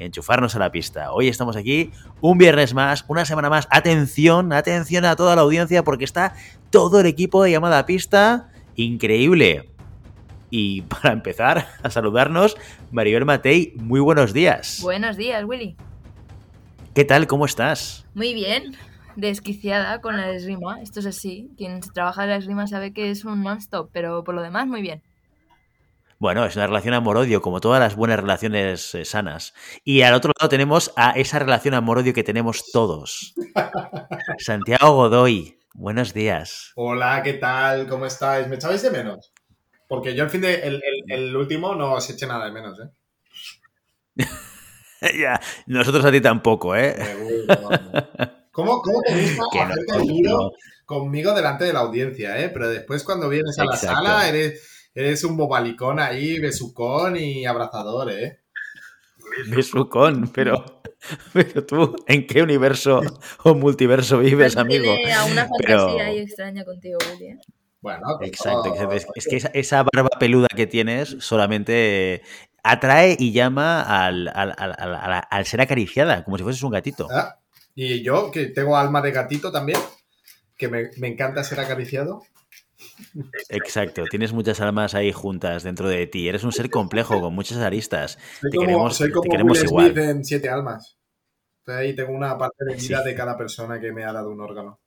enchufarnos a la pista. Hoy estamos aquí un viernes más, una semana más. Atención, atención a toda la audiencia porque está todo el equipo de llamada a pista. Increíble. Y para empezar a saludarnos, Maribel Matei, muy buenos días. Buenos días, Willy. ¿Qué tal? ¿Cómo estás? Muy bien, desquiciada con la esgrima. Esto es así. Quien trabaja en la esgrima sabe que es un non-stop, pero por lo demás, muy bien. Bueno, es una relación amor-odio, como todas las buenas relaciones eh, sanas. Y al otro lado tenemos a esa relación amor-odio que tenemos todos. Santiago Godoy, buenos días. Hola, ¿qué tal? ¿Cómo estáis? ¿Me echabais de menos? Porque yo el fin de el, el- el último no os eché nada de menos, ¿eh? ya, nosotros a ti tampoco, ¿eh? ¿Cómo, cómo te gusta Que no, no. conmigo delante de la audiencia, eh? Pero después cuando vienes a la Exacto. sala eres, eres un bobalicón ahí, besucón y abrazador, ¿eh? Besucón, pero, pero tú, ¿en qué universo o multiverso vives, amigo? A una fantasía Pero- ahí extraña contigo, Willy. ¿eh? Bueno, pues Exacto, todo- es, es que esa, esa barba peluda que tienes solamente atrae y llama al, al- al- al- al- al ser acariciada, como si fueses un gatito. Ah, Y yo, que tengo alma de gatito también, que me, me encanta ser acariciado. Exacto, tienes muchas almas ahí juntas dentro de ti. Eres un ser complejo con muchas aristas. Soy Te como, queremos- soy te como queremos Will igual. Smith en Siete Almas. Entonces ahí tengo una parte de vida Sí. de cada persona que me ha dado un órgano.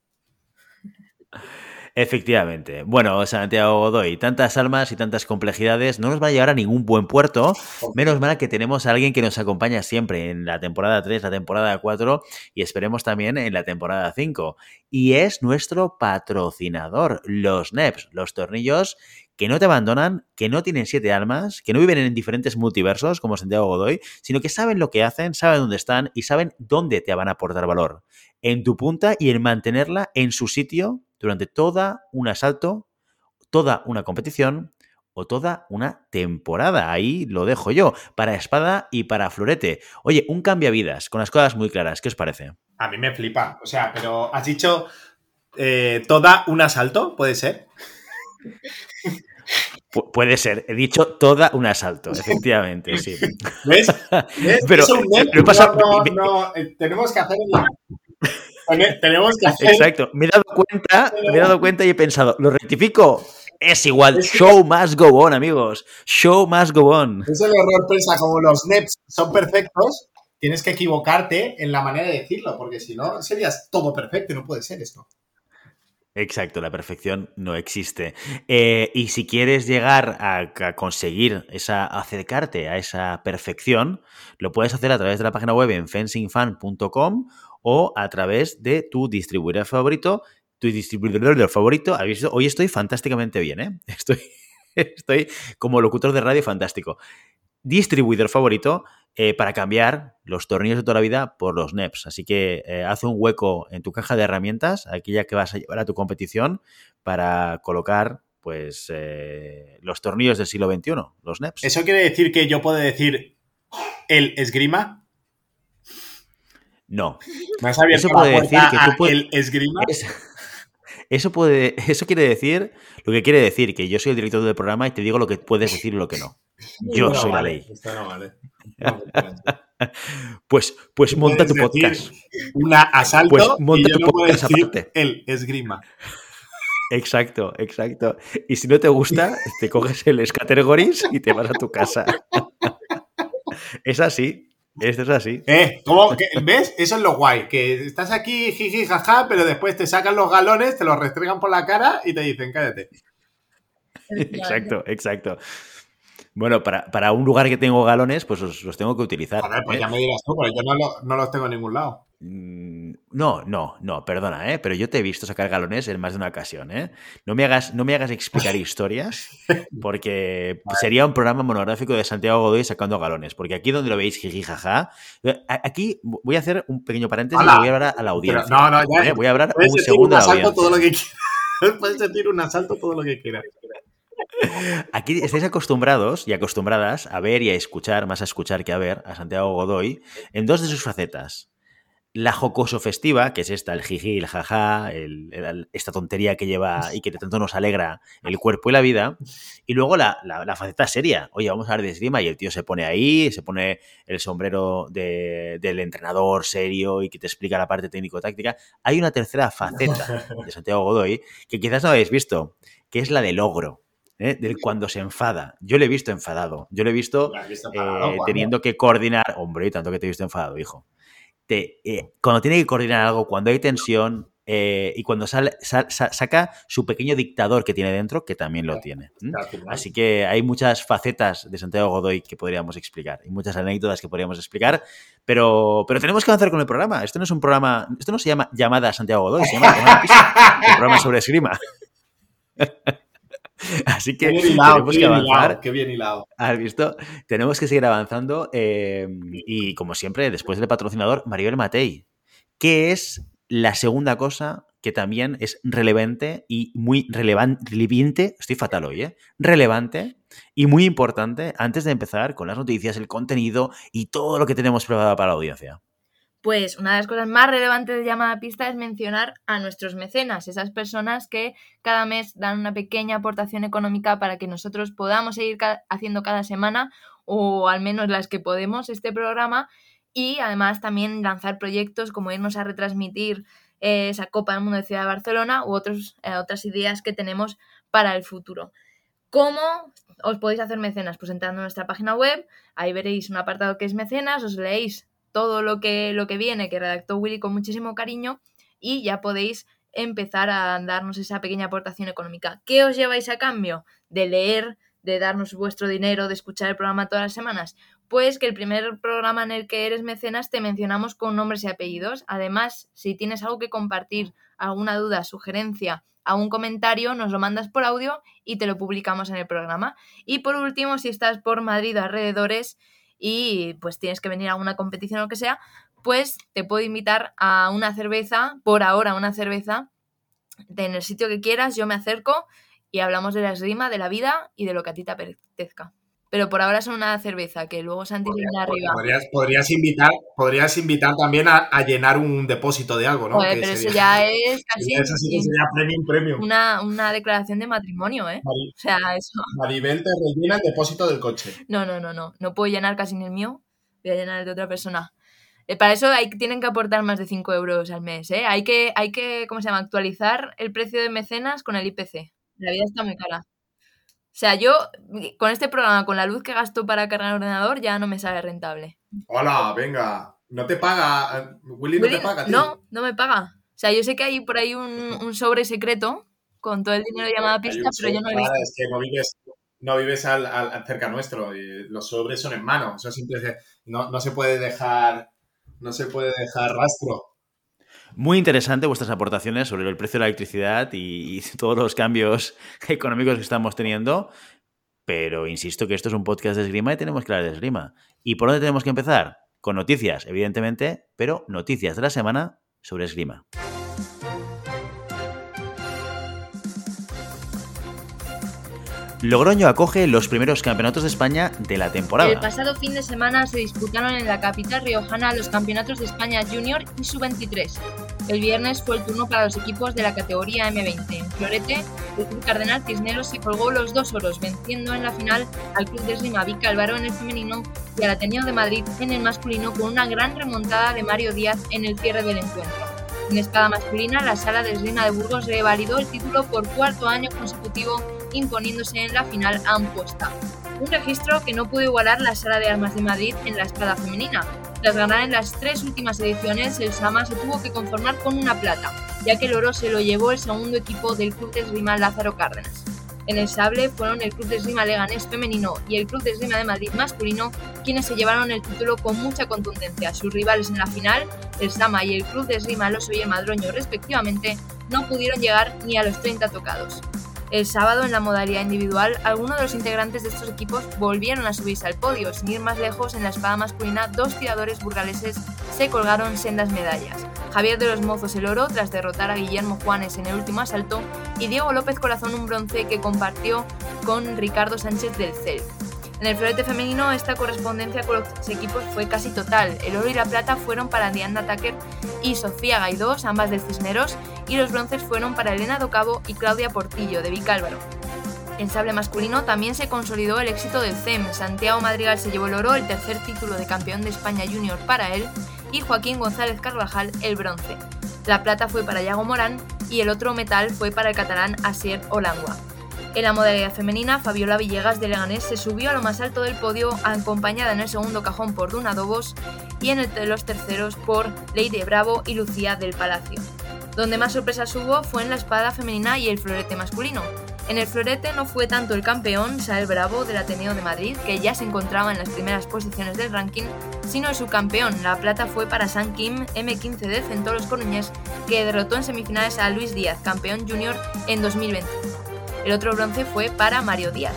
Efectivamente. Bueno, Santiago Godoy, tantas almas y tantas complejidades no nos va a llevar a ningún buen puerto. Menos mal que tenemos a alguien que nos acompaña siempre en la temporada 3, la temporada 4 y esperemos también en la temporada 5. Y es nuestro patrocinador, los NEPs, los tornillos que no te abandonan, que no tienen siete almas, que no viven en diferentes multiversos como Santiago Godoy, sino que saben lo que hacen, saben dónde están y saben dónde te van a aportar valor. En tu punta y en mantenerla en su sitio durante toda un asalto, toda una competición o toda una temporada. Ahí lo dejo yo, para espada y para florete. Oye, un cambiavidas, con las cosas muy claras. ¿Qué os parece? A mí me flipa. O sea, pero has dicho eh, toda un asalto, ¿puede ser? Pu- puede ser, he dicho toda un asalto, efectivamente, sí. ¿Ves? ¿Ves? Pero, Es un pasado- No, no, no, eh, tenemos que hacer. Tene- Tenemos que hacer. Exacto, me he dado cuenta, me he dado cuenta y he pensado, ¿lo rectifico? Es igual, Es que- show must go on, amigos. Show must go on. Es el error, pensa, como los NEPs son perfectos, tienes que equivocarte en la manera de decirlo, porque si no, serías todo perfecto y no puede ser esto. Exacto, la perfección no existe. Eh, y si quieres llegar a, a conseguir esa, acercarte a esa perfección, lo puedes hacer a través de la página web en fencingfan.com o a través de tu distribuidor favorito. Tu distribuidor favorito, ¿habéis? Hoy estoy fantásticamente bien, ¿eh? Estoy, estoy como locutor de radio fantástico. Distribuidor favorito eh, para cambiar los tornillos de toda la vida por los NEPs. Así que eh, haz un hueco en tu caja de herramientas, aquella que vas a llevar a tu competición, para colocar pues eh, los tornillos del siglo XXI, los NEPs. ¿Eso quiere decir que yo puedo decir el esgrima? No. ¿Me has abierto Eso puede decir que tú puedes- el esgrima? Es- eso, puede, eso quiere decir, lo que quiere decir que yo soy el director del programa y te digo lo que puedes decir y lo que no. Yo No soy la ley. Esto no vale. No. Pues, pues monta tu podcast. Una asalto Pues y monta yo tu puedo podcast decir aparte. el esgrima. Exacto, exacto. Y si no te gusta, te coges el Scattergories y te vas a tu casa. Es así. Esto es así. Eh, ¿cómo? ¿Ves? Eso es lo guay. Que estás aquí, jiji, jaja, pero después te sacan los galones, te los restregan por la cara y te dicen, cállate. Exacto, exacto. Bueno, para, para, un lugar que tengo galones, pues los, los tengo que utilizar. Joder, pues ¿eh? ya me dirás tú, pero yo no, lo, no los tengo en ningún lado. Mm, No, no, no, perdona, ¿eh? pero yo te he visto sacar galones en más de una ocasión. ¿eh? No, me hagas, no me hagas explicar historias, porque sería un programa monográfico de Santiago Godoy sacando galones. Porque aquí donde lo veis, jiji, jaja, aquí voy a hacer un pequeño paréntesis y voy a hablar a la audiencia. Pero no, no, ya. ¿eh? Voy a hablar un segundo un a la asalto audiencia. todo lo que quieras. Puedes decir un asalto todo lo que quieras. Aquí estáis acostumbrados y acostumbradas a ver y a escuchar, más a escuchar que a ver, a Santiago Godoy en dos de sus facetas. La jocoso festiva, que es esta, el jiji, el jaja, el- el- esta tontería que lleva y que tanto nos alegra el cuerpo y la vida. Y luego la, la- la faceta seria. Oye, vamos a hablar de esgrima y el tío se pone ahí, se pone el sombrero de- del entrenador serio y que te explica la parte técnico-táctica. Hay una tercera faceta de Santiago Godoy que quizás no habéis visto, que es la del ogro. ¿eh? Del cuando se enfada. Yo lo he visto enfadado. Yo lo he visto ¿Lo has visto eh, teniendo que coordinar. Hombre, tanto que te he visto enfadado, hijo. Te- eh, cuando tiene que coordinar algo, cuando hay tensión eh, y cuando sale, sa- sa- saca su pequeño dictador que tiene dentro, que también lo tiene. Así que hay muchas facetas de Santiago Godoy que podríamos explicar y muchas anécdotas que podríamos explicar, pero, pero tenemos que avanzar con el programa. Esto no es un programa, esto no se llama llamada Santiago Godoy, se llama Pista, el programa sobre esgrima. Así que Qué bien hilado, tenemos qué que avanzar. hilado, qué bien hilado. ¿Has visto? Tenemos que seguir avanzando. eh, y como siempre, después del patrocinador, Maribel Matei, que es la segunda cosa que también es relevante y muy relevante, relevante, estoy fatal hoy, ¿eh? Relevante y muy importante antes de empezar con las noticias, el contenido y todo lo que tenemos preparado para la audiencia. Pues una de las cosas más relevantes de llamada pista es mencionar a nuestros mecenas, esas personas que cada mes dan una pequeña aportación económica para que nosotros podamos seguir haciendo cada semana, o al menos las que podemos, este programa, y además también lanzar proyectos como irnos a retransmitir eh, esa Copa del Mundo de Ciudad de Barcelona u eh, otras ideas que tenemos para el futuro. ¿Cómo os podéis hacer mecenas? Pues entrando en nuestra página web, ahí veréis un apartado que es mecenas, os leéis todo lo que, lo que viene, que redactó Willy con muchísimo cariño, y ya podéis empezar a darnos esa pequeña aportación económica. ¿Qué os lleváis a cambio? De leer, de darnos vuestro dinero, de escuchar el programa todas las semanas. Pues que el primer programa en el que eres mecenas te mencionamos con nombres y apellidos. Además, si tienes algo que compartir, alguna duda, sugerencia, algún comentario, nos lo mandas por audio y te lo publicamos en el programa. Y por último, si estás por Madrid o alrededores, y pues tienes que venir a una competición o lo que sea, pues te puedo invitar a una cerveza, por ahora una cerveza, en el sitio que quieras, yo me acerco y hablamos de la esgrima, de la vida y de lo que a ti te apetezca. Pero por ahora es una cerveza, que luego Santi viene arriba. Podrías, podrías invitar, podrías invitar también a, a llenar un depósito de algo, ¿no? Joder, Que pero eso sería- ya es casi Eso sí que sería premium, premium. una, una declaración de matrimonio, ¿eh? O sea, eso... Maribel te rellena el depósito del coche. No, no, no, no. No puedo llenar casi ni el mío. Voy a llenar el de otra persona. Eh, para eso hay, tienen que aportar más de 5 euros al mes, ¿eh? Hay que, hay que, ¿cómo se llama? Actualizar el precio de mecenas con el IPC. La vida está muy cara. O sea, yo con este programa, con la luz que gasto para cargar el ordenador, ya no me sale rentable. Hola, venga. No te paga. eh, Willy no Willy, te paga, tío. no, no me paga. O sea, yo sé que hay por ahí un, un sobre secreto con todo el dinero de llamada pista, pero yo no lo he sobre- visto. Es que no vives, no vives al, al- cerca nuestro. y los sobres son en mano. Eso siempre se- no, no se puede dejar. No se puede dejar rastro. Muy interesante vuestras aportaciones sobre el precio de la electricidad y, y todos los cambios económicos que estamos teniendo. Pero insisto que esto es un podcast de esgrima y tenemos que hablar de esgrima. ¿Y por dónde tenemos que empezar? Con noticias, evidentemente, pero noticias de la semana sobre esgrima. Logroño acoge los primeros campeonatos de España de la temporada. El pasado fin de semana se disputaron en la capital riojana los campeonatos de España Junior y Sub-23. El viernes fue el turno para los equipos de la categoría M20. En Florete, el Club Cardenal Cisneros se colgó los dos oros, venciendo en la final al Club de Esgrima Vica Álvaro en el femenino y al Ateneo de Madrid en el masculino con una gran remontada de Mario Díaz en el cierre del encuentro. En espada masculina, la sala de de Burgos revalidó el título por cuarto año consecutivo, imponiéndose en la final a Ampuesta. Un registro que no pudo igualar la sala de armas de Madrid en la espada femenina. Tras ganar en las tres últimas ediciones, el Sama se tuvo que conformar con una plata, ya que el oro se lo llevó el segundo equipo del club de esgrima Lázaro Cárdenas. En el sable fueron el Club de Esgrima Leganés femenino y el Club de Esgrima de Madrid masculino quienes se llevaron el título con mucha contundencia. Sus rivales en la final, el Sama y el Club de Esgrima Los y Madroño respectivamente, no pudieron llegar ni a los 30 tocados. El sábado, en la modalidad individual, algunos de los integrantes de estos equipos volvieron a subirse al podio. Sin ir más lejos, en la espada masculina, dos tiradores burgaleses se colgaron sendas medallas. Javier de los Mozos el oro tras derrotar a Guillermo Juanes en el último asalto y Diego López Corazón un bronce que compartió con Ricardo Sánchez del CEL. En el florete femenino esta correspondencia con los equipos fue casi total. El oro y la plata fueron para Diana Tucker y Sofía Gaidós, ambas del Cisneros, y los bronces fueron para Elena Docabo y Claudia Portillo, de Vicálvaro. En sable masculino también se consolidó el éxito del CEM. Santiago Madrigal se llevó el oro, el tercer título de campeón de España junior para él, y Joaquín González Carvajal el bronce. La plata fue para Yago Morán y el otro metal fue para el catalán Asier Olangua. En la modalidad femenina, Fabiola Villegas de Leganés se subió a lo más alto del podio acompañada en el segundo cajón por Duna Dobos y en el de los terceros por Leire Bravo y Lucía del Palacio. Donde más sorpresas hubo fue en la espada femenina y el florete masculino. En el florete no fue tanto el campeón, Sael Bravo, del Ateneo de Madrid, que ya se encontraba en las primeras posiciones del ranking, sino el subcampeón. La plata fue para San Kim, M15 de Centolos Coruñés, que derrotó en semifinales a Luis Díaz, campeón junior en 2020. El otro bronce fue para Mario Díaz.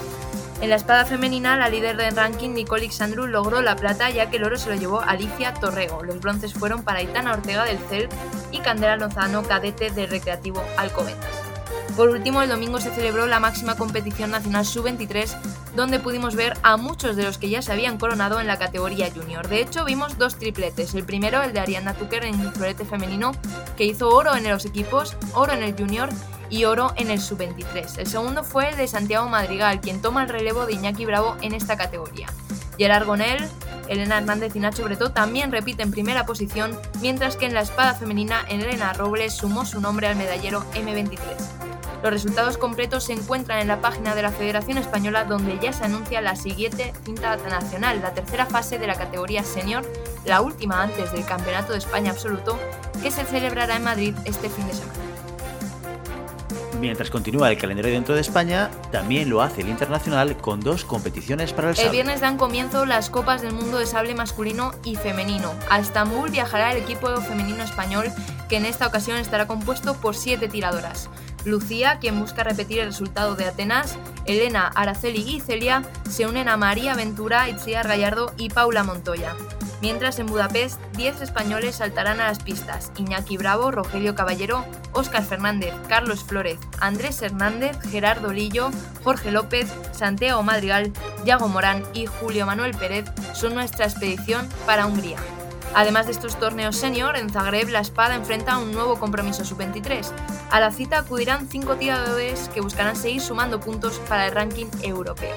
En la espada femenina, la líder del ranking, Nicole Alexandru, logró la plata ya que el oro se lo llevó Alicia Torrego. Los bronces fueron para Itana Ortega del CEL y Candela Lozano, cadete del Recreativo Alcobendas. Por último, el domingo se celebró la máxima competición nacional sub-23, donde pudimos ver a muchos de los que ya se habían coronado en la categoría junior. De hecho, vimos dos tripletes. El primero, el de Ariana Tucker en el florete femenino, que hizo oro en los equipos, oro en el junior y oro en el sub-23. El segundo fue el de Santiago Madrigal, quien toma el relevo de Iñaki Bravo en esta categoría. Gerard Gonel, Elena Hernández y Nacho Bretó también repiten primera posición, mientras que en la espada femenina Elena Robles sumó su nombre al medallero M23. Los resultados completos se encuentran en la página de la Federación Española donde ya se anuncia la siguiente cinta nacional, la tercera fase de la categoría senior, la última antes del Campeonato de España absoluto, que se celebrará en Madrid este fin de semana. Mientras continúa el calendario dentro de España, también lo hace el internacional con dos competiciones para el sable. El viernes dan comienzo las Copas del Mundo de Sable masculino y femenino. A Estambul viajará el equipo femenino español, que en esta ocasión estará compuesto por siete tiradoras. Lucía, quien busca repetir el resultado de Atenas, Elena, Araceli y Celia se unen a María Ventura, Itziar Gallardo y Paula Montoya. Mientras en Budapest, 10 españoles saltarán a las pistas. Iñaki Bravo, Rogelio Caballero, Óscar Fernández, Carlos Flores, Andrés Hernández, Gerardo Lillo, Jorge López, Santiago Madrigal, Yago Morán y Julio Manuel Pérez son nuestra expedición para Hungría. Además de estos torneos senior, en Zagreb la espada enfrenta un nuevo compromiso sub-23. A la cita acudirán cinco tiradores que buscarán seguir sumando puntos para el ranking europeo.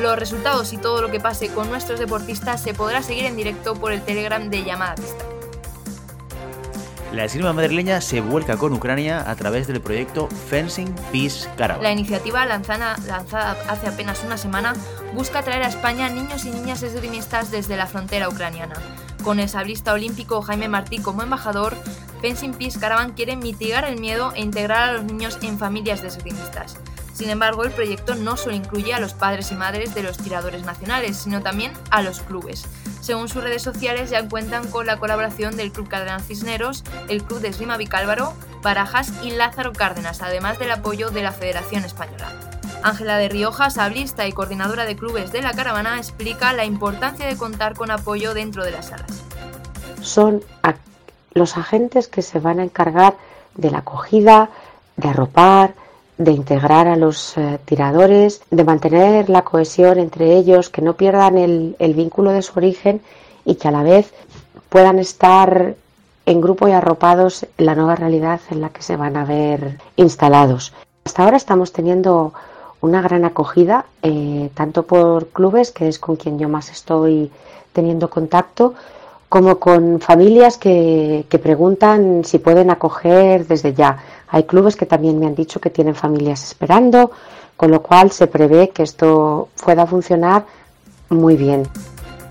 Los resultados y todo lo que pase con nuestros deportistas se podrá seguir en directo por el Telegram de Llamada Pista. La esgrima madrileña se vuelca con Ucrania a través del proyecto Fencing Peace Caravan. La iniciativa lanzada, hace apenas una semana busca traer a España niños y niñas esgrimistas desde la frontera ucraniana. Con el sablista olímpico Jaime Martí como embajador, Fencing Peace Caravan quiere mitigar el miedo e integrar a los niños en familias de esgrimistas. Sin embargo, el proyecto no solo incluye a los padres y madres de los tiradores nacionales, sino también a los clubes. Según sus redes sociales, ya cuentan con la colaboración del Club Cardenal Cisneros, el Club de Esgrima Vicálvaro, Barajas y Lázaro Cárdenas, además del apoyo de la Federación Española. Ángela de Rioja, sablista y coordinadora de clubes de la caravana, explica la importancia de contar con apoyo dentro de las salas. Son los agentes que se van a encargar de la acogida, de arropar, de integrar a los eh, tiradores, de mantener la cohesión entre ellos, que no pierdan el, el vínculo de su origen y que a la vez puedan estar en grupo y arropados en la nueva realidad en la que se van a ver instalados. Hasta ahora estamos teniendo una gran acogida, eh, tanto por clubes, que es con quien yo más estoy teniendo contacto, como con familias que, que, preguntan si pueden acoger desde ya. Hay clubes que también me han dicho que tienen familias esperando, con lo cual se prevé que esto pueda funcionar muy bien.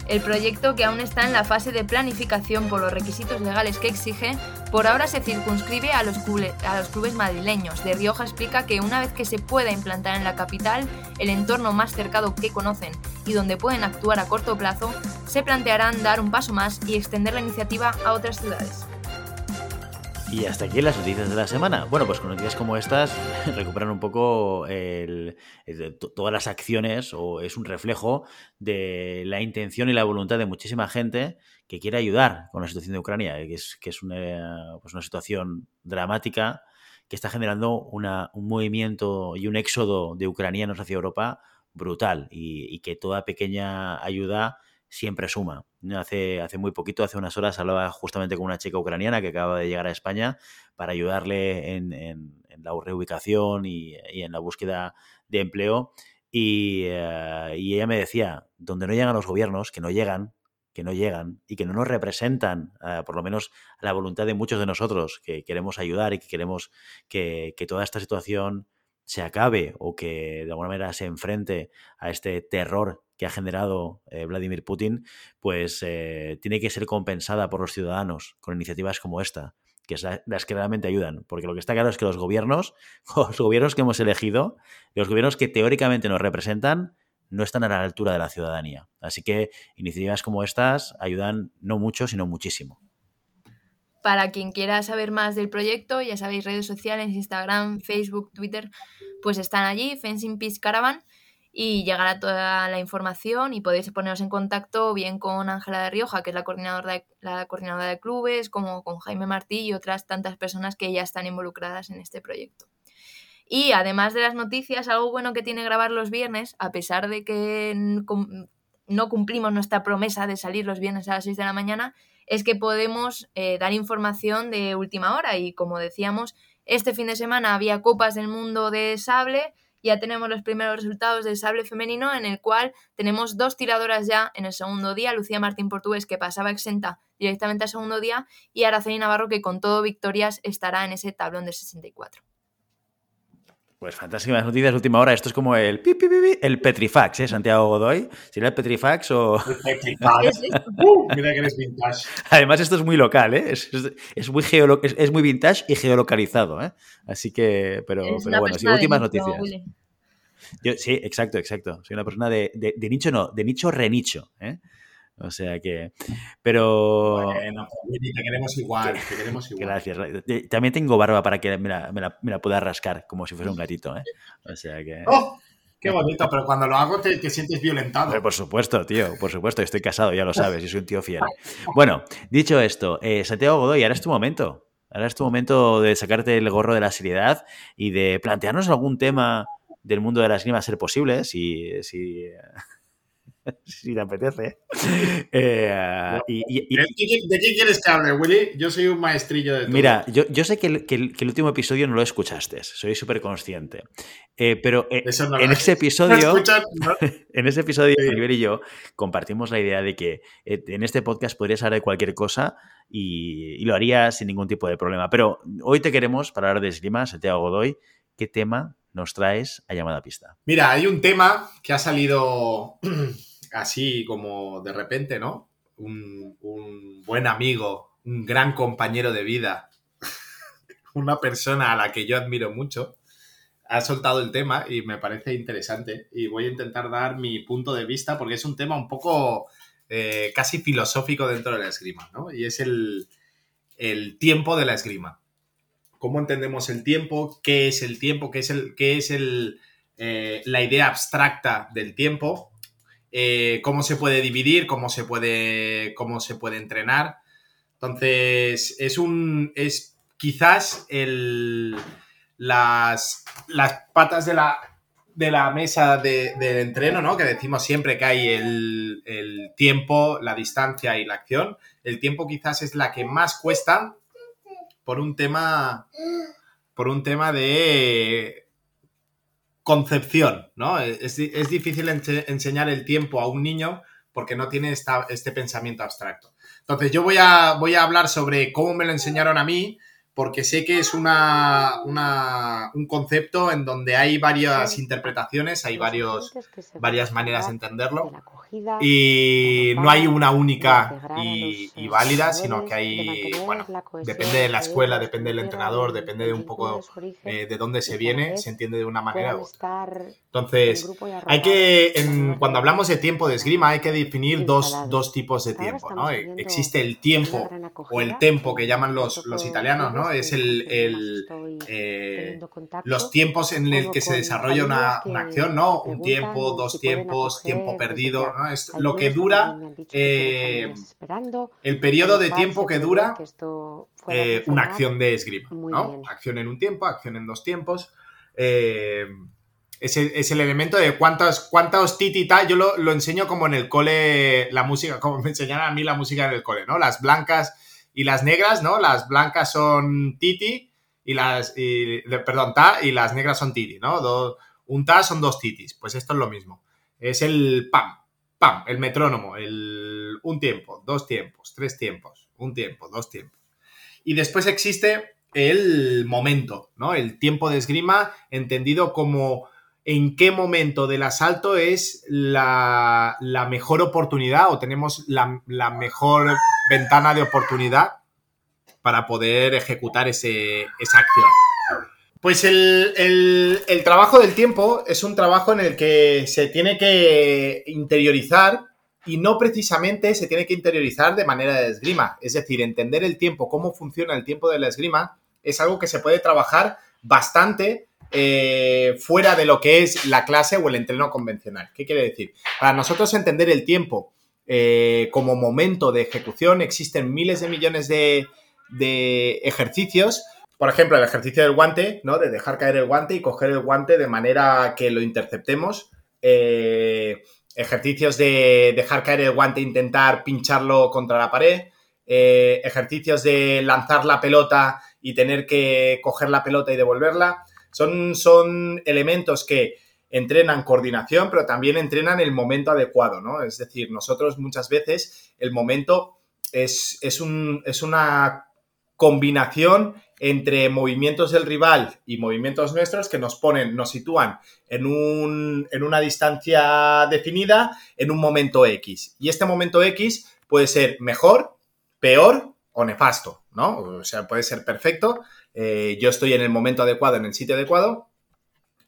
El proyecto, que aún está en la fase de planificación por los requisitos legales que exige, por ahora se circunscribe a los, a los clubes madrileños. De Rioja explica que una vez que se pueda implantar en la capital, el entorno más cercano que conocen y donde pueden actuar a corto plazo, se plantearán dar un paso más y extender la iniciativa a otras ciudades. Y hasta aquí las noticias de la semana. Bueno, pues con noticias como estas recuperan un poco todas las acciones o es un reflejo de la intención y la voluntad de muchísima gente que quiere ayudar con la situación de Ucrania, que es, pues una situación dramática que está generando un movimiento y un éxodo de ucranianos hacia Europa brutal y que toda pequeña ayuda siempre suma. Hace, hace muy poquito, hace unas horas, hablaba justamente con una chica ucraniana que acaba de llegar a España para ayudarle en, la reubicación y, en la búsqueda de empleo. Eh, y, ella me decía, donde no llegan los gobiernos, que no llegan, que no llegan y que no nos representan, eh, por lo menos la voluntad de muchos de nosotros que queremos ayudar y que queremos que, que toda esta situación se acabe o que de alguna manera se enfrente a este terror que ha generado eh, Vladimir Putin, pues eh, tiene que ser compensada por los ciudadanos con iniciativas como esta, que es las que realmente ayudan. Porque lo que está claro es que los gobiernos, los gobiernos que hemos elegido, los gobiernos que teóricamente nos representan, no están a la altura de la ciudadanía. Así que iniciativas como estas ayudan no mucho, sino muchísimo. Para quien quiera saber más del proyecto, ya sabéis, redes sociales, Instagram, Facebook, Twitter, pues están allí, Fencing Peace Caravan, y llegará toda la información y podéis poneros en contacto bien con Ángela de Rioja, que es la coordinadora de, la coordinadora de clubes, como con Jaime Martí y otras tantas personas que ya están involucradas en este proyecto. Y además de las noticias, algo bueno que tiene grabar los viernes, a pesar de que no cumplimos nuestra promesa de salir los viernes a las 6 de la mañana, es que podemos eh, dar información de última hora. Y como decíamos, este fin de semana había Copas del Mundo de Sable, ya tenemos los primeros resultados del sable femenino, en el cual tenemos dos tiradoras ya en el segundo día, Lucía Martín Portugués, que pasaba exenta directamente al segundo día, y Araceli Navarro, que con todo victorias estará en ese tablón de 64. Pues fantásticas noticias de última hora. Esto es como el el Petrifax, ¿eh? Santiago Godoy. ¿Sería el Petrifax o...? El Petrifax. Uh, mira que eres vintage. Además, esto es muy local, ¿eh? Es, muy, es, muy vintage y geolocalizado, ¿eh? Así que... Pero, pero bueno, sí, últimas noticias. Yo, sí, exacto, exacto. Soy una persona de, de, de nicho, no, de nicho renicho, ¿eh? O sea que. Pero. Bueno, te queremos igual, te queremos igual. Gracias. También tengo barba para que me la, me la, me la pueda rascar como si fuese un gatito, ¿eh? O sea que. ¡Oh! Qué bonito, pero cuando lo hago te, te sientes violentado. por supuesto, tío, por supuesto, estoy casado, ya lo sabes, y soy un tío fiel. Bueno, dicho esto, eh, Santiago Godoy, ahora es tu momento. Ahora es tu momento de sacarte el gorro de la seriedad y de plantearnos algún tema del mundo de la esgrima a ser posible, si, si si te apetece. Eh, y, ¿De, qué, quieres que hable, Willy? Yo soy un maestrillo de todo. Mira, yo, yo sé que el, que, el, último episodio no lo escuchaste, soy súper consciente. Eh, pero eh, en, ese episodio, en ese episodio, Oliver y yo compartimos la idea de que en este podcast podrías hablar de cualquier cosa y, lo harías sin ningún tipo de problema. Pero hoy te queremos, para hablar de esgrima, Santiago Godoy, ¿qué tema nos traes a llamada pista? Mira, hay un tema que ha salido así como de repente, ¿no? Un, buen amigo, un gran compañero de vida, una persona a la que yo admiro mucho, ha soltado el tema y me parece interesante y voy a intentar dar mi punto de vista porque es un tema un poco eh, casi filosófico dentro de la esgrima, ¿no? Y es el, tiempo de la esgrima. ¿Cómo entendemos el tiempo? ¿Qué es el tiempo? ¿Qué es, el, qué es el, eh, la idea abstracta del tiempo? Eh, cómo se puede dividir, cómo se puede, cómo se puede entrenar. Entonces, es un. es quizás el, las, las patas de la, de la mesa de, entreno, ¿no? Que decimos siempre que hay el, el, tiempo, la distancia y la acción. El tiempo quizás es la que más cuesta por un tema. Por un tema de concepción, ¿no? Es, difícil enseñar el tiempo a un niño porque no tiene este pensamiento abstracto. Entonces, yo voy a, voy a hablar sobre cómo me lo enseñaron a mí, porque sé que es una, un concepto en donde hay varias interpretaciones, hay varios, varias maneras de entenderlo. Y no hay una única y, y, válida, sino que hay, bueno, depende de la escuela, depende del entrenador, depende de un poco eh, de dónde se viene, se entiende de una manera u otra. Entonces, hay que, en, cuando hablamos de tiempo de esgrima, hay que definir dos, dos tipos de tiempo, ¿no? Existe el tiempo o el tempo que llaman los, los italianos, ¿no? Es el, el eh, los tiempos en el que se desarrolla una, una acción, ¿no? Un tiempo, dos tiempos, tiempo perdido, ¿no? Es lo que dura, eh, el periodo de tiempo que dura eh, una acción de esgrima, ¿no? Acción en un tiempo, acción en dos tiempos. Eh, es, el, elemento de cuántos, cuántos titita. Yo lo, lo, enseño como en el cole, la música, como me enseñaron a mí la música en el cole, ¿no? Las blancas y las negras, ¿no? Las blancas son titi y las, perdón, ta y las negras son titi, ¿no? un ta son dos titis. Pues esto es lo mismo. Es el pam, pam, el metrónomo, el un tiempo, dos tiempos, tres tiempos, un tiempo, dos tiempos. Y después existe el momento, ¿no? El tiempo de esgrima entendido como en qué momento del asalto es la, mejor oportunidad o tenemos la, mejor ventana de oportunidad para poder ejecutar ese, esa acción. Pues el, trabajo del tiempo es un trabajo en el que se tiene que interiorizar y no precisamente se tiene que interiorizar de manera de esgrima. Es decir, entender el tiempo, cómo funciona el tiempo de la esgrima, es algo que se puede trabajar bastante eh, fuera de lo que es la clase o el entreno convencional. ¿Qué quiere decir? Para nosotros entender el tiempo eh, como momento de ejecución existen miles de millones de, de ejercicios por ejemplo, el ejercicio del guante, ¿no? De dejar caer el guante y coger el guante de manera que lo interceptemos. Eh, ejercicios de dejar caer el guante e intentar pincharlo contra la pared. Eh, ejercicios de lanzar la pelota y tener que coger la pelota y devolverla. Son, son elementos que entrenan coordinación, pero también entrenan el momento adecuado, ¿no? Es decir, nosotros muchas veces el momento es, es, un, es una combinación entre movimientos del rival y movimientos nuestros que nos ponen, nos sitúan en, un, en una distancia definida en un momento X. Y este momento X puede ser mejor, peor o nefasto, ¿no? O sea, puede ser perfecto. Eh, yo estoy en el momento adecuado, en el sitio adecuado.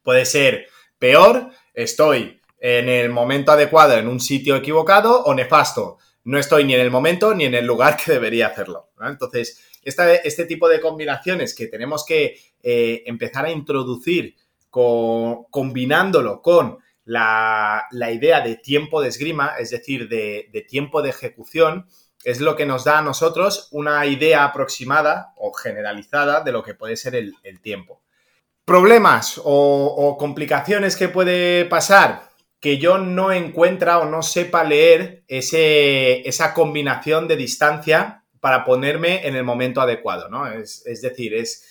Puede ser peor, estoy en el momento adecuado, en un sitio equivocado o nefasto. No estoy ni en el momento ni en el lugar que debería hacerlo. Entonces, este tipo de combinaciones que tenemos que eh, empezar a introducir combinándolo con la, idea de tiempo de esgrima, es decir, de, tiempo de ejecución, es lo que nos da a nosotros una idea aproximada o generalizada de lo que puede ser el, tiempo. Problemas o, complicaciones que puede pasar que yo no encuentra o no sepa leer esa combinación de distancia para ponerme en el momento adecuado, ¿no? Es, decir, es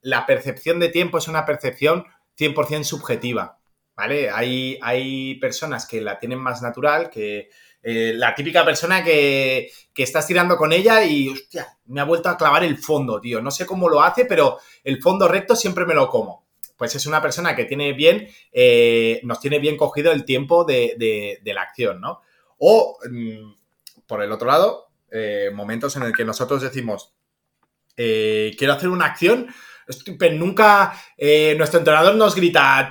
la percepción de tiempo es una percepción 100% subjetiva, ¿vale? Hay, hay personas que la tienen más natural, que eh, la típica persona que, estás tirando con ella y, hostia, me ha vuelto a clavar el fondo, tío. No sé cómo lo hace, pero el fondo recto siempre me lo como. Pues es una persona que tiene bien, eh, nos tiene bien cogido el tiempo de, la acción, ¿no? O, mm, por el otro lado, eh, momentos en el que nosotros decimos, eh, quiero hacer una acción, pero nunca eh, nuestro entrenador nos grita,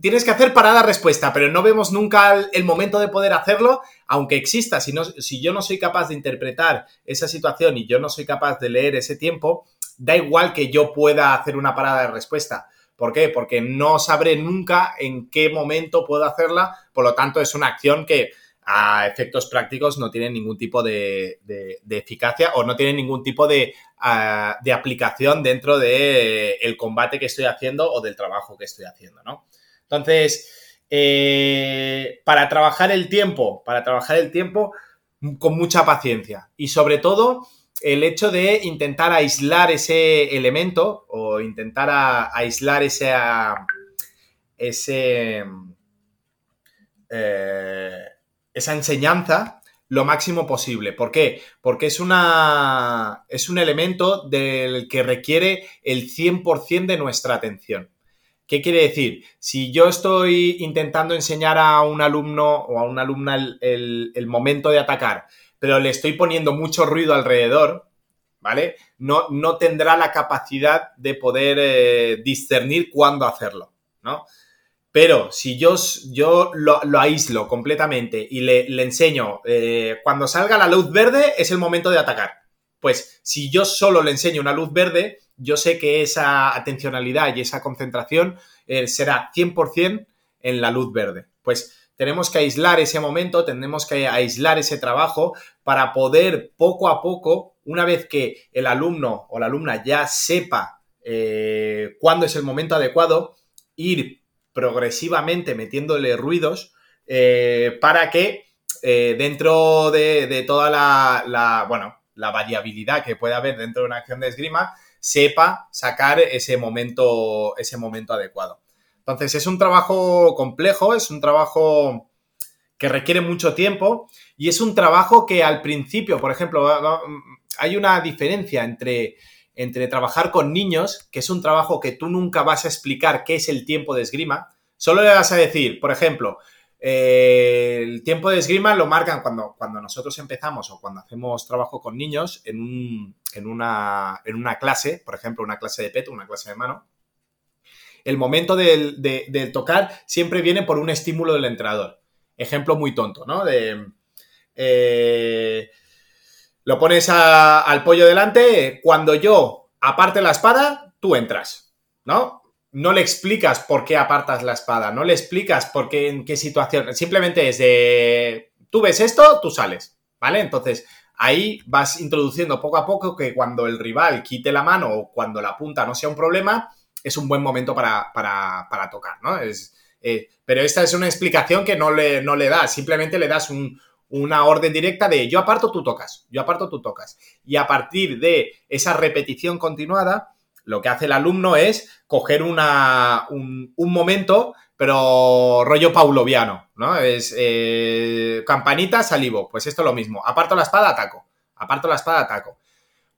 tienes que hacer parada-respuesta, pero no vemos nunca el, momento de poder hacerlo, aunque exista. Si, si yo no soy capaz de interpretar esa situación y yo no soy capaz de leer ese tiempo, da igual que yo pueda hacer una parada de respuesta. ¿Por qué? Porque no sabré nunca en qué momento puedo hacerla, por lo tanto es una acción que a efectos prácticos no tienen ningún tipo de, eficacia o no tienen ningún tipo de, aplicación dentro del combate que estoy haciendo o del trabajo que estoy haciendo, ¿no? Entonces, eh, para trabajar el tiempo, para trabajar el tiempo con mucha paciencia y sobre todo el hecho de intentar aislar ese elemento o intentar aislar ese, ese eh, esa enseñanza lo máximo posible. ¿Por qué? Porque es, una, es un elemento del que requiere el 100% de nuestra atención. ¿Qué quiere decir? Si yo estoy intentando enseñar a un alumno o a una alumna el, momento de atacar, pero le estoy poniendo mucho ruido alrededor, ¿vale? No, no tendrá la capacidad de poder eh, discernir cuándo hacerlo, ¿no? Pero si yo, yo lo, aíslo completamente y le, enseño, eh, cuando salga la luz verde es el momento de atacar. Pues si yo solo le enseño una luz verde, yo sé que esa atencionalidad y esa concentración eh, será 100% en la luz verde. Pues tenemos que aislar ese momento, tenemos que aislar ese trabajo para poder poco a poco, una vez que el alumno o la alumna ya sepa eh, cuándo es el momento adecuado, ir progresivamente metiéndole ruidos eh, para que dentro de, toda la, bueno, la variabilidad que puede haber dentro de una acción de esgrima, sepa sacar ese momento, ese momento adecuado. Entonces, es un trabajo complejo, es un trabajo que requiere mucho tiempo y es un trabajo que al principio, por ejemplo, hay una diferencia entre, entre trabajar con niños, que es un trabajo que tú nunca vas a explicar qué es el tiempo de esgrima, solo le vas a decir, por ejemplo, eh, el tiempo de esgrima lo marcan cuando, cuando nosotros empezamos o cuando hacemos trabajo con niños en, una, en una clase, por ejemplo, una clase de peto, una clase de mano. El momento del, de, tocar siempre viene por un estímulo del entrenador. Ejemplo muy tonto, ¿no? De, eh, lo pones al pollo delante, cuando yo aparte la espada, tú entras, ¿no? no le explicas por qué apartas la espada, no le explicas por qué, en qué situación, simplemente es de, tú ves esto, tú sales, ¿vale? Entonces, ahí vas introduciendo poco a poco que cuando el rival quite la mano o cuando la punta no sea un problema, es un buen momento para, tocar, ¿no? Es, eh, pero esta es una explicación que no le, no le das, simplemente le das una orden directa de yo aparto, tú tocas, yo aparto, tú tocas. Y a partir de esa repetición continuada, lo que hace el alumno es coger una, un, momento, pero rollo pauloviano, ¿no? Es eh, campanita, salivo. Pues esto es lo mismo. Aparto la espada, ataco. Aparto la espada, ataco.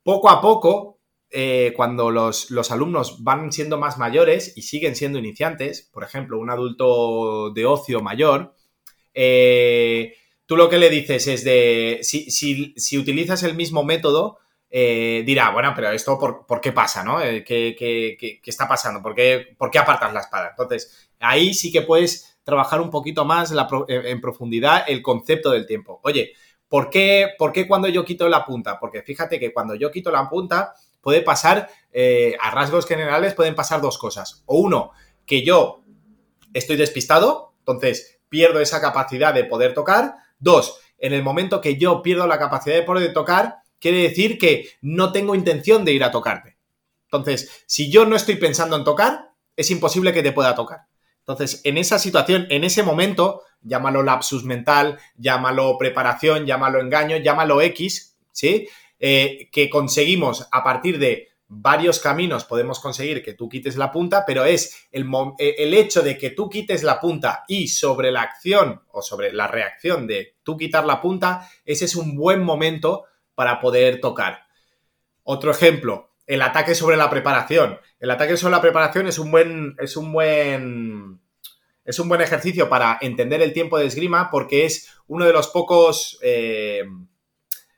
Poco a poco, eh, cuando los, alumnos van siendo más mayores y siguen siendo iniciantes, por ejemplo, un adulto de ocio mayor, eh, tú lo que le dices es de, si, si utilizas el mismo método, eh, dirá, bueno, pero esto por, qué pasa, ¿no? Eh, ¿Qué, está pasando? ¿Por qué, ¿Por qué, apartas la espada? Entonces, ahí sí que puedes trabajar un poquito más en profundidad el concepto del tiempo. Oye, ¿por qué, ¿por qué cuando yo quito la punta? Porque fíjate que cuando yo quito la punta puede pasar, eh, a rasgos generales pueden pasar dos cosas. O uno, que yo estoy despistado, entonces pierdo esa capacidad de poder tocar. Dos, en el momento que yo pierdo la capacidad de poder tocar, quiere decir que no tengo intención de ir a tocarte. Entonces, si yo no estoy pensando en tocar, es imposible que te pueda tocar. Entonces, en esa situación, en ese momento, llámalo lapsus mental, llámalo preparación, llámalo engaño, llámalo X, ¿sí? Eh, que conseguimos a partir de varios caminos podemos conseguir que tú quites la punta, pero es el, eh, el, hecho de que tú quites la punta y sobre la acción o sobre la reacción de tú quitar la punta, ese es un buen momento para poder tocar. Otro ejemplo, el ataque sobre la preparación. El ataque sobre la preparación es un buen. Es un buen. Es un buen ejercicio para entender el tiempo de esgrima porque es uno de los pocos. Eh,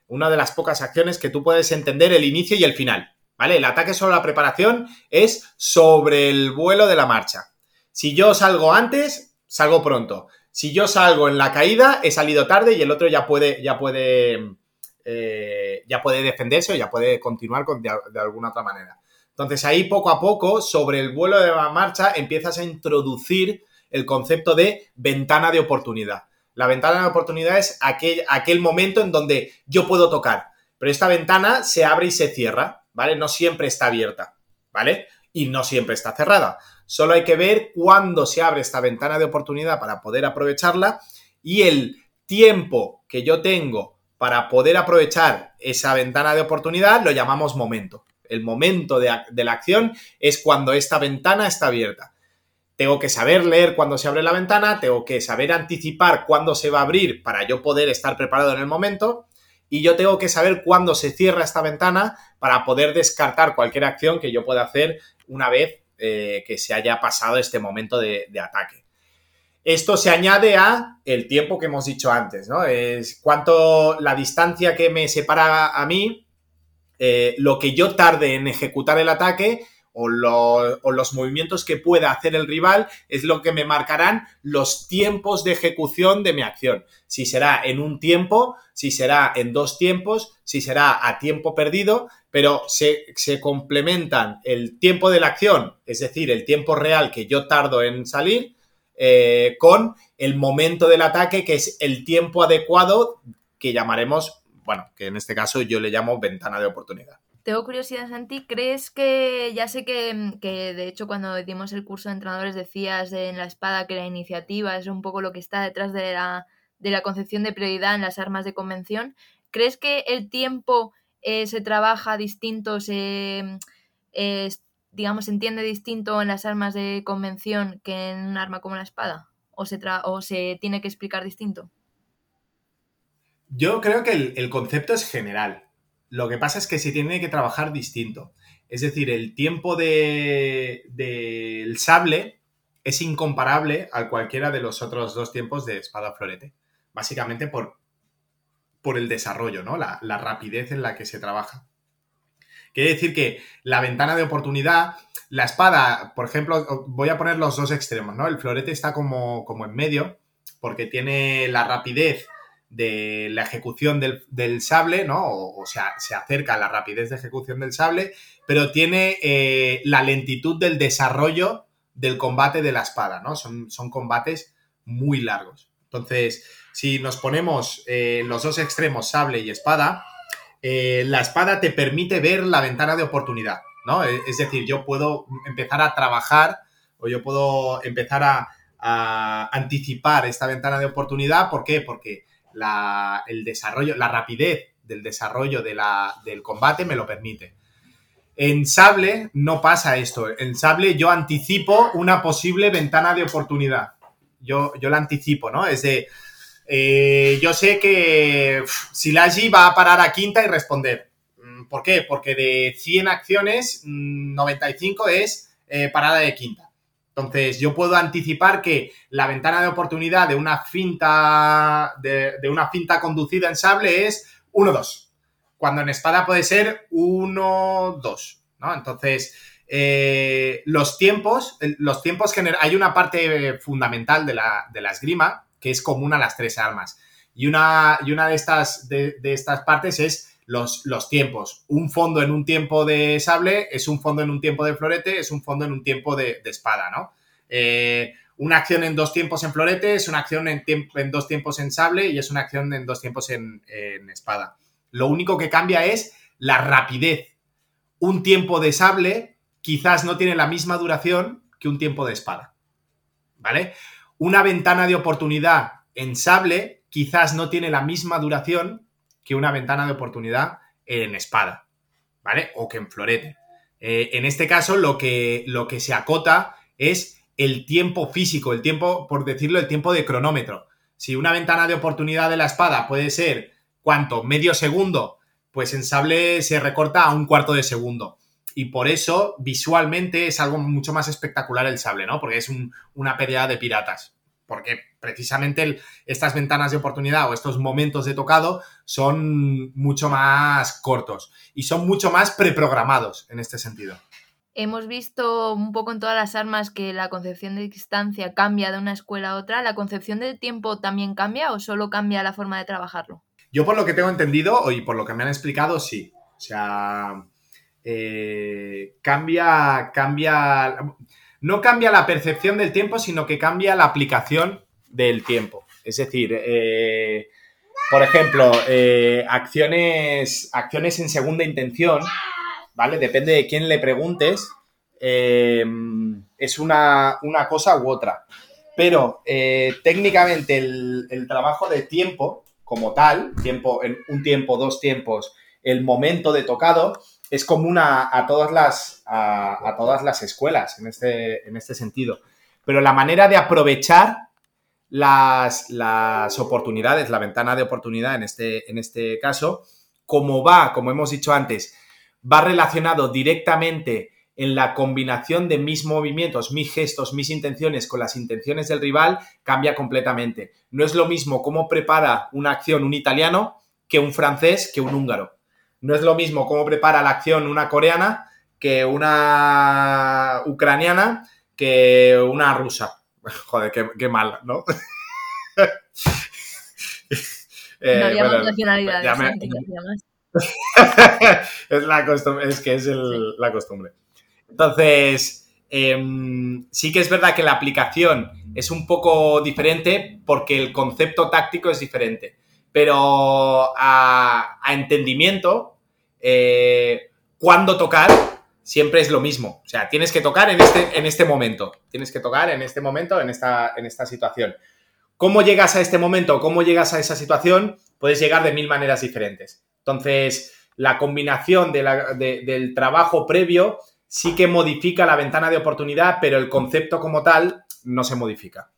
una de las pocas acciones que tú puedes entender el inicio y el final. El ataque sobre la preparación es sobre el vuelo de la marcha. Si yo salgo antes, salgo pronto. Si yo salgo en la caída, he salido tarde y el otro ya puede, ya puede eh, ya puede defenderse o ya puede continuar de, alguna otra manera. Entonces ahí poco a poco, sobre el vuelo de la marcha, empiezas a introducir el concepto de ventana de oportunidad. La ventana de oportunidad es aquel, aquel momento en donde yo puedo tocar, pero esta ventana se abre y se cierra, ¿vale? No siempre está abierta, ¿vale? Y no siempre está cerrada. Solo hay que ver cuándo se abre esta ventana de oportunidad para poder aprovecharla y el tiempo que yo tengo para poder aprovechar esa ventana de oportunidad lo llamamos momento. El momento de, la acción es cuando esta ventana está abierta. Tengo que saber leer cuándo se abre la ventana, tengo que saber anticipar cuándo se va a abrir para yo poder estar preparado en el momento y yo tengo que saber cuándo se cierra esta ventana para poder descartar cualquier acción que yo pueda hacer una vez eh, que se haya pasado este momento de, ataque. Esto se añade a el tiempo que hemos dicho antes, ¿no? Es cuánto la distancia que me separa a mí, eh, lo que yo tarde en ejecutar el ataque o, los movimientos que pueda hacer el rival es lo que me marcarán los tiempos de ejecución de mi acción. Si será en un tiempo, si será en dos tiempos, si será a tiempo perdido, pero se, complementan el tiempo de la acción, es decir, el tiempo real que yo tardo en salir, eh, con el momento del ataque, que es el tiempo adecuado que llamaremos, bueno, que en este caso yo le llamo ventana de oportunidad. Tengo curiosidad, Santi, ¿crees que, ya sé que, de hecho cuando dimos el curso de entrenadores decías en la espada que la iniciativa es un poco lo que está detrás de la, de la concepción de prioridad en las armas de convención, ¿crees que el tiempo eh, se trabaja distinto, se, eh, digamos, entiende distinto en las armas de convención que en un arma como la espada? ¿O se, o se tiene que explicar distinto? Yo creo que el concepto es general. Lo que pasa es que se tiene que trabajar distinto. Es decir, el tiempo del sable es incomparable a cualquiera de los otros dos tiempos de espada florete. Básicamente por, por el desarrollo, ¿no? La, rapidez en la que se trabaja. Quiere decir que la ventana de oportunidad, la espada, por ejemplo, voy a poner los dos extremos, ¿no? El florete está como, como en medio, porque tiene la rapidez de la ejecución del, sable, ¿no? O, sea, se acerca a la rapidez de ejecución del sable, pero tiene eh, la lentitud del desarrollo del combate de la espada, ¿no? Son, son combates muy largos. Entonces, si nos ponemos eh, los dos extremos, sable y espada, eh, la espada te permite ver la ventana de oportunidad, ¿no? Es decir, yo puedo empezar a trabajar o yo puedo empezar a, a anticipar esta ventana de oportunidad. ¿Por qué? Porque la, el desarrollo, la rapidez del desarrollo del combate me lo permite. En Sable no pasa esto. En Sable yo anticipo una posible ventana de oportunidad. Yo, yo la anticipo, ¿no? Es de. Eh, yo sé que Silagi va a parar a quinta y responder. Mm, ¿Por qué? Porque de 100 acciones, 95 mm, es eh, parada de quinta. Entonces, yo puedo anticipar que la ventana de oportunidad de una finta, de, una finta conducida en sable es 1-2, cuando en espada puede ser 1-2, ¿no? Entonces, eh, los tiempos, los tiempos hay una parte fundamental de la, de esgrima que es común a las tres armas. Y una, y una de, estas, de estas partes es los, tiempos. Un fondo en un tiempo de sable es un fondo en un tiempo de florete, es un fondo en un tiempo de, espada, ¿no? Eh, una acción en dos tiempos en florete es una acción en, en, dos tiempos en sable y es una acción en dos tiempos en, espada. Lo único que cambia es la rapidez. Un tiempo de sable quizás no tiene la misma duración que un tiempo de espada. ¿Vale? Una ventana de oportunidad en sable quizás no tiene la misma duración que una ventana de oportunidad en espada, ¿vale? O que en florete. Eh, en este caso, lo que, lo que se acota es el tiempo físico, el tiempo, por decirlo, el tiempo de cronómetro. Si una ventana de oportunidad de la espada puede ser, ¿cuánto? Medio segundo, pues en sable se recorta a un cuarto de segundo. Y por eso, visualmente, es algo mucho más espectacular el sable, ¿no? Porque es una pelea de piratas porque precisamente estas ventanas de oportunidad o estos momentos de tocado son mucho más cortos y son mucho más preprogramados en este sentido. Hemos visto un poco en todas las armas que la concepción de distancia cambia de una escuela a otra. ¿La concepción del tiempo también cambia o solo cambia la forma de trabajarlo? Yo por lo que tengo entendido y por lo que me han explicado, sí. O sea, eh, cambia, cambia no cambia la percepción del tiempo, sino que cambia la aplicación del tiempo. Es decir, eh, por ejemplo, eh, acciones, acciones en segunda intención, ¿vale? Depende de quién le preguntes, eh, es una, cosa u otra. Pero técnicamente el, el, trabajo de tiempo, como tal, tiempo, un tiempo, dos tiempos, el momento de tocado, es común a, todas, las, a, todas las escuelas en este, en este sentido. Pero la manera de aprovechar las, las, oportunidades, la ventana de oportunidad en este, en este caso, como va, como hemos dicho antes, va relacionado directamente en la combinación de mis movimientos, mis gestos, mis intenciones con las intenciones del rival cambia completamente. No es lo mismo cómo prepara una acción un italiano que un francés que un húngaro. No es lo mismo cómo prepara la acción una coreana que una ucraniana que una rusa. Joder, qué, mal, ¿no? eh, no bueno, nacionalidades. es, la costumbre, es que es la costumbre. Entonces, em, sí que es verdad que la aplicación es un poco diferente porque el concepto táctico es diferente. Pero a, entendimiento, eh, cuándo tocar siempre es lo mismo. O sea, tienes que tocar en este, en este momento. Tienes que tocar en este momento, en esta, en esta situación. ¿Cómo llegas a este momento? ¿Cómo llegas a esa situación? Puedes llegar de mil maneras diferentes. Entonces, la combinación del trabajo previo sí que modifica la ventana de oportunidad, pero el concepto como tal no se modifica.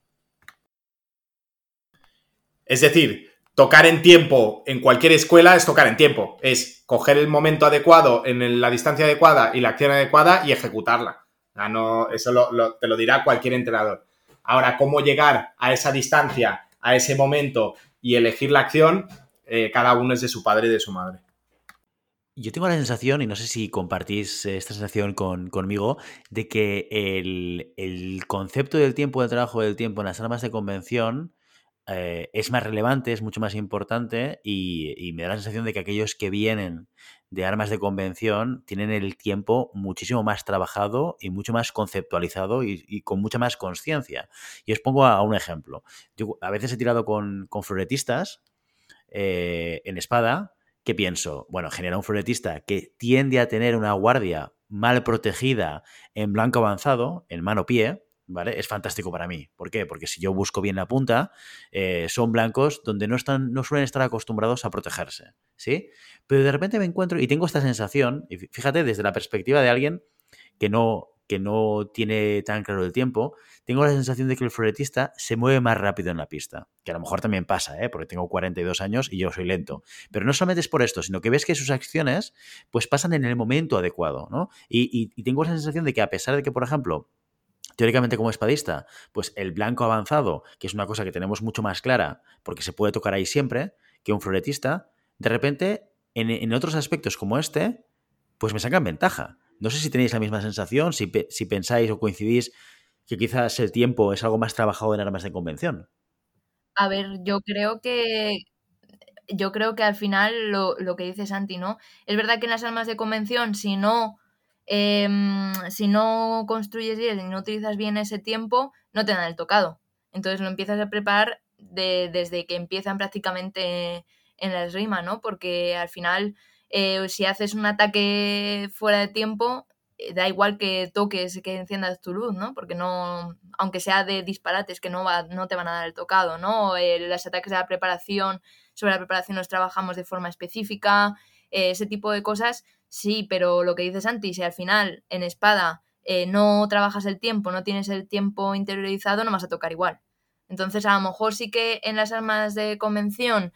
Es decir, tocar en tiempo en cualquier escuela es tocar en tiempo, es coger el momento adecuado en la distancia adecuada y la acción adecuada y ejecutarla. no, eso te lo dirá cualquier entrenador. Ahora, cómo llegar a esa distancia, a ese momento y elegir la acción, eh, cada uno es de su padre y de su madre. Yo tengo la sensación, y no sé si compartís esta sensación conmigo, de que el, concepto del tiempo del trabajo del tiempo en las armas de convención eh, es más relevante, es mucho más importante y, me da la sensación de que aquellos que vienen de armas de convención tienen el tiempo muchísimo más trabajado y mucho más conceptualizado y, con mucha más conciencia. Y os pongo a, un ejemplo. Yo a veces he tirado con, con floretistas eh, en espada ¿Qué pienso? Bueno, genera un floretista que tiende a tener una guardia mal protegida en blanco avanzado, en mano-pie, ¿vale? Es fantástico para mí. ¿Por qué? Porque si yo busco bien la punta, eh, son blancos donde no, están, no suelen estar acostumbrados a protegerse, ¿sí? Pero de repente me encuentro y tengo esta sensación, y fíjate, desde la perspectiva de alguien que no, que no tiene tan claro el tiempo, tengo la sensación de que el floretista se mueve más rápido en la pista. Que a lo mejor también pasa, ¿eh? porque tengo 42 años y yo soy lento. Pero no solamente es por esto, sino que ves que sus acciones pues pasan en el momento adecuado. ¿no? Y, y tengo la sensación de que a pesar de que, por ejemplo, teóricamente como espadista, pues el blanco avanzado, que es una cosa que tenemos mucho más clara, porque se puede tocar ahí siempre, que un floretista, de repente, en, en otros aspectos como este, pues me sacan ventaja. No sé si tenéis la misma sensación, si, si pensáis o coincidís que quizás el tiempo es algo más trabajado en armas de convención. A ver, yo creo que yo creo que al final lo, lo, que dice Santi, ¿no? Es verdad que en las armas de convención, si no, em, si no construyes bien, no utilizas bien ese tiempo, no te dan el tocado. Entonces lo empiezas a preparar desde que empiezan prácticamente en la esgrima, ¿no? Porque al final, eh, si haces un ataque fuera de tiempo, eh, da igual que toques, que enciendas tu luz, ¿no? Porque no, aunque sea de disparates, que no, va, no te van a dar el tocado, ¿no? Eh, los ataques de la preparación, sobre la preparación los trabajamos de forma específica, eh, ese tipo de cosas, sí, pero lo que dices antes, si al final en espada no trabajas el tiempo, no tienes el tiempo interiorizado, no vas a tocar igual. Entonces, a lo mejor sí que en las armas de convención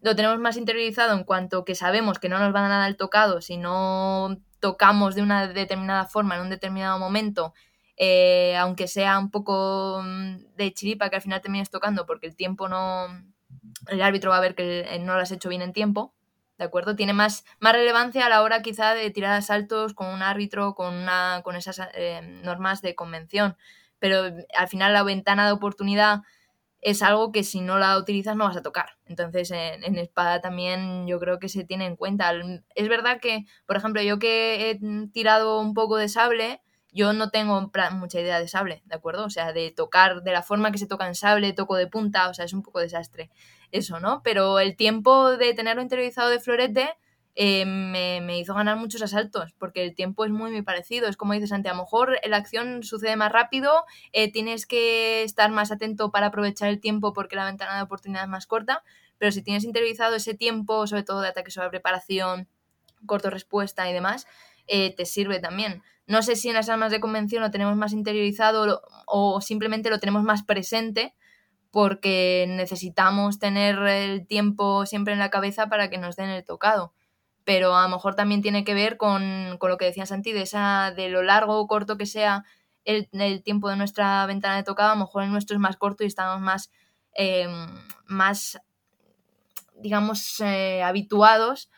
lo tenemos más interiorizado en cuanto que sabemos que no nos van a dar el tocado si no tocamos de una determinada forma en un determinado momento, eh, aunque sea un poco mm, de chiripa que al final termines tocando porque el tiempo no, el árbitro va a ver que no lo has hecho bien en tiempo, ¿de acuerdo? Tiene más, más relevancia a la hora quizá de tirar asaltos con un árbitro, con, una, con esas eh, normas de convención, pero al final la ventana de oportunidad es algo que si no la utilizas no vas a tocar. Entonces, en, espada también yo creo que se tiene en cuenta. Es verdad que, por ejemplo, yo que he tirado un poco de sable, yo no tengo mucha idea de sable, ¿de acuerdo? O sea, de tocar de la forma que se toca en sable, toco de punta, o sea, es un poco desastre eso, ¿no? Pero el tiempo de tenerlo interiorizado de florete eh, me, hizo ganar muchos asaltos, porque el tiempo es muy, muy parecido. Es como dices antes, a lo mejor la acción sucede más rápido, eh, tienes que estar más atento para aprovechar el tiempo porque la ventana de oportunidad es más corta, pero si tienes interiorizado ese tiempo, sobre todo de ataque sobre preparación, corto respuesta y demás, eh, te sirve también. No sé si en las armas de convención lo tenemos más interiorizado o simplemente lo tenemos más presente porque necesitamos tener el tiempo siempre en la cabeza para que nos den el tocado pero a lo mejor también tiene que ver con, con lo que decía Santi, de, esa, de lo largo o corto que sea el, el, tiempo de nuestra ventana de tocado, a lo mejor el nuestro es más corto y estamos más, eh, más digamos, eh, habituados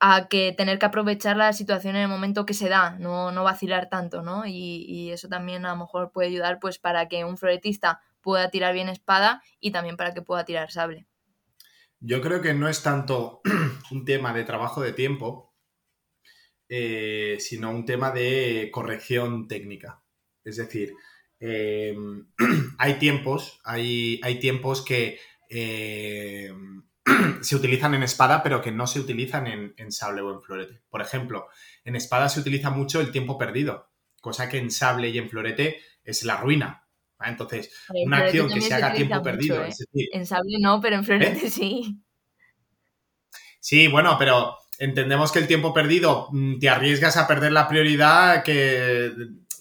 a que tener que aprovechar la situación en el momento que se da, no, no vacilar tanto, ¿no? Y, y, eso también a lo mejor puede ayudar pues para que un floretista pueda tirar bien espada y también para que pueda tirar sable. Yo creo que no es tanto un tema de trabajo de tiempo, eh, sino un tema de corrección técnica. Es decir, eh, hay tiempos, hay, hay tiempos que eh, se utilizan en espada, pero que no se utilizan en, sable o en florete. Por ejemplo, en espada se utiliza mucho el tiempo perdido, cosa que en sable y en florete es la ruina. Entonces, en una acción que se haga tiempo mucho, perdido. ¿eh? Es decir, en sable no, pero en florete ¿eh? sí. Sí, bueno, pero entendemos que el tiempo perdido mm, te arriesgas a perder la prioridad que,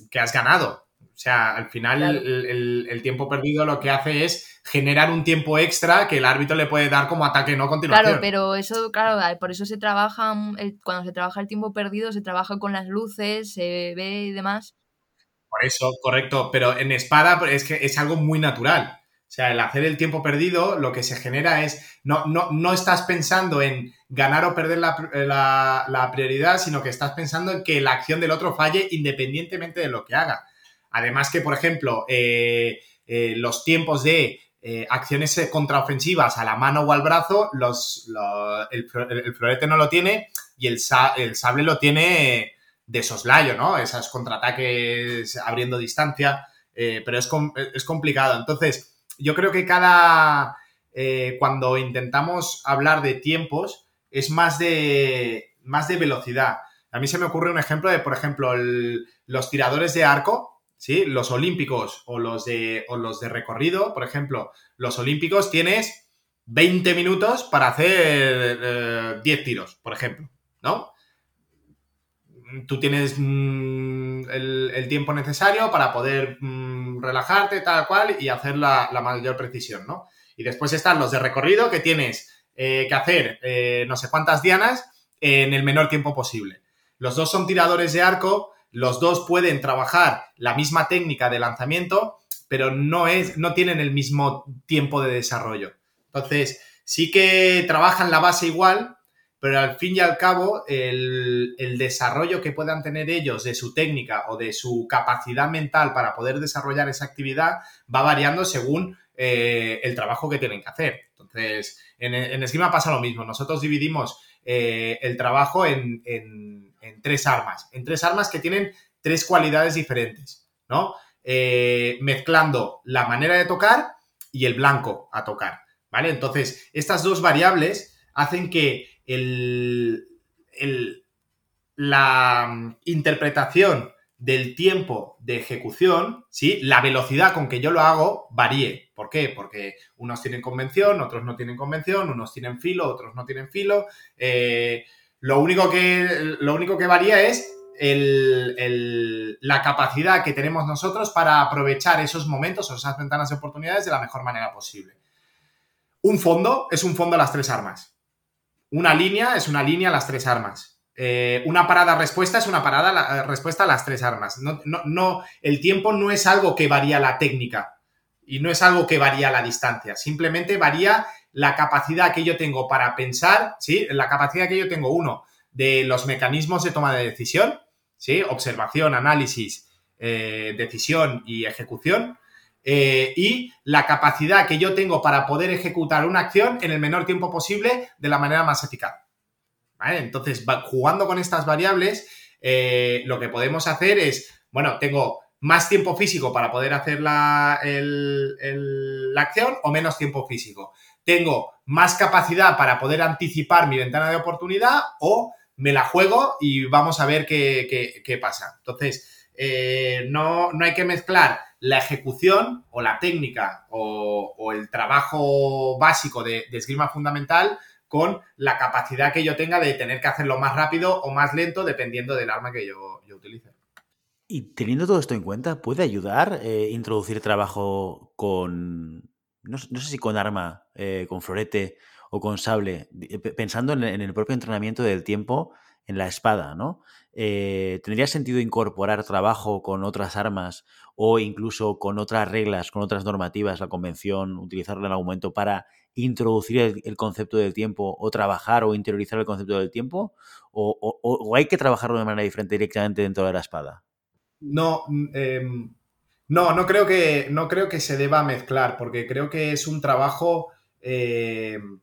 que has ganado. O sea, al final claro. el, el, el, tiempo perdido lo que hace es generar un tiempo extra que el árbitro le puede dar como ataque no continuación. Claro, pero eso, claro, por eso se trabaja, el, cuando se trabaja el tiempo perdido, se trabaja con las luces, se ve y demás. Por eso, correcto, pero en espada es que es algo muy natural. O sea, el hacer el tiempo perdido, lo que se genera es, no, no, no estás pensando en ganar o perder la, la, prioridad, sino que estás pensando en que la acción del otro falle independientemente de lo que haga. Además que, por ejemplo, eh, eh, los tiempos de eh, acciones contraofensivas a la mano o al brazo, los, los el, el, florete no lo tiene y el, el sable lo tiene de soslayo, ¿no? Esos contraataques abriendo distancia, pero es, es complicado. Entonces, yo creo que cada, eh, cuando intentamos hablar de tiempos, es más de, más de velocidad. A mí se me ocurre un ejemplo de, por ejemplo, los tiradores de arco, ¿sí? Los olímpicos o los, de, o los de recorrido, por ejemplo, los olímpicos tienes 20 minutos para hacer eh, 10 tiros, por ejemplo, ¿no? Tú tienes mmm, el, tiempo necesario para poder mmm, relajarte, tal cual, y hacer la, la, mayor precisión, ¿no? Y después están los de recorrido que tienes eh, que hacer eh, no sé cuántas dianas en el menor tiempo posible. Los dos son tiradores de arco, los dos pueden trabajar la misma técnica de lanzamiento, pero no, es, no tienen el mismo tiempo de desarrollo. Entonces, sí que trabajan la base igual, pero al fin y al cabo el, el, desarrollo que puedan tener ellos de su técnica o de su capacidad mental para poder desarrollar esa actividad va variando según eh, el trabajo que tienen que hacer. Entonces, en, en esgrima pasa lo mismo. Nosotros dividimos eh, el trabajo en, en, en, tres armas, en tres armas que tienen tres cualidades diferentes, ¿no? Eh, mezclando la manera de tocar y el blanco a tocar, ¿vale? Entonces, estas dos variables hacen que el, la interpretación del tiempo de ejecución, ¿sí? la velocidad con que yo lo hago varíe. ¿Por qué? Porque unos tienen convención, otros no tienen convención, unos tienen filo, otros no tienen filo. Eh, lo, único que, lo único que varía es la capacidad que tenemos nosotros para aprovechar esos momentos o esas ventanas de oportunidades de la mejor manera posible. Un fondo es un fondo a las tres armas. Una línea es una línea a las tres armas. Eh, una parada respuesta es una parada la, eh, respuesta a las tres armas. No, no, no, el tiempo no es algo que varía la técnica y no es algo que varía la distancia. Simplemente varía la capacidad que yo tengo para pensar, ¿sí? La capacidad que yo tengo, uno, de los mecanismos de toma de decisión, ¿sí? Observación, análisis, eh, decisión y ejecución eh, y la capacidad que yo tengo para poder ejecutar una acción en el menor tiempo posible de la manera más eficaz. ¿Vale? Entonces, jugando con estas variables, eh, lo que podemos hacer es, bueno, tengo más tiempo físico para poder hacer la, la acción o menos tiempo físico. Tengo más capacidad para poder anticipar mi ventana de oportunidad o me la juego y vamos a ver qué, qué, qué pasa. Entonces, eh, no, no hay que mezclar la ejecución o la técnica o, el trabajo básico de, esgrima fundamental con la capacidad que yo tenga de tener que hacerlo más rápido o más lento dependiendo del arma que yo, utilice. Y teniendo todo esto en cuenta, ¿puede ayudar eh, introducir trabajo con, no, sé si con arma, eh, con florete o con sable, pensando en el propio entrenamiento del tiempo en la espada, ¿no? Eh, ¿Tendría sentido incorporar trabajo con otras armas o incluso con otras reglas, con otras normativas, la convención, utilizarlo en algún momento para introducir el, concepto del tiempo o trabajar o interiorizar el concepto del tiempo? ¿O, hay que trabajarlo de manera diferente directamente dentro de la espada? No, mm, em, no, no creo, que, no creo que se deba mezclar, porque creo que es un trabajo em,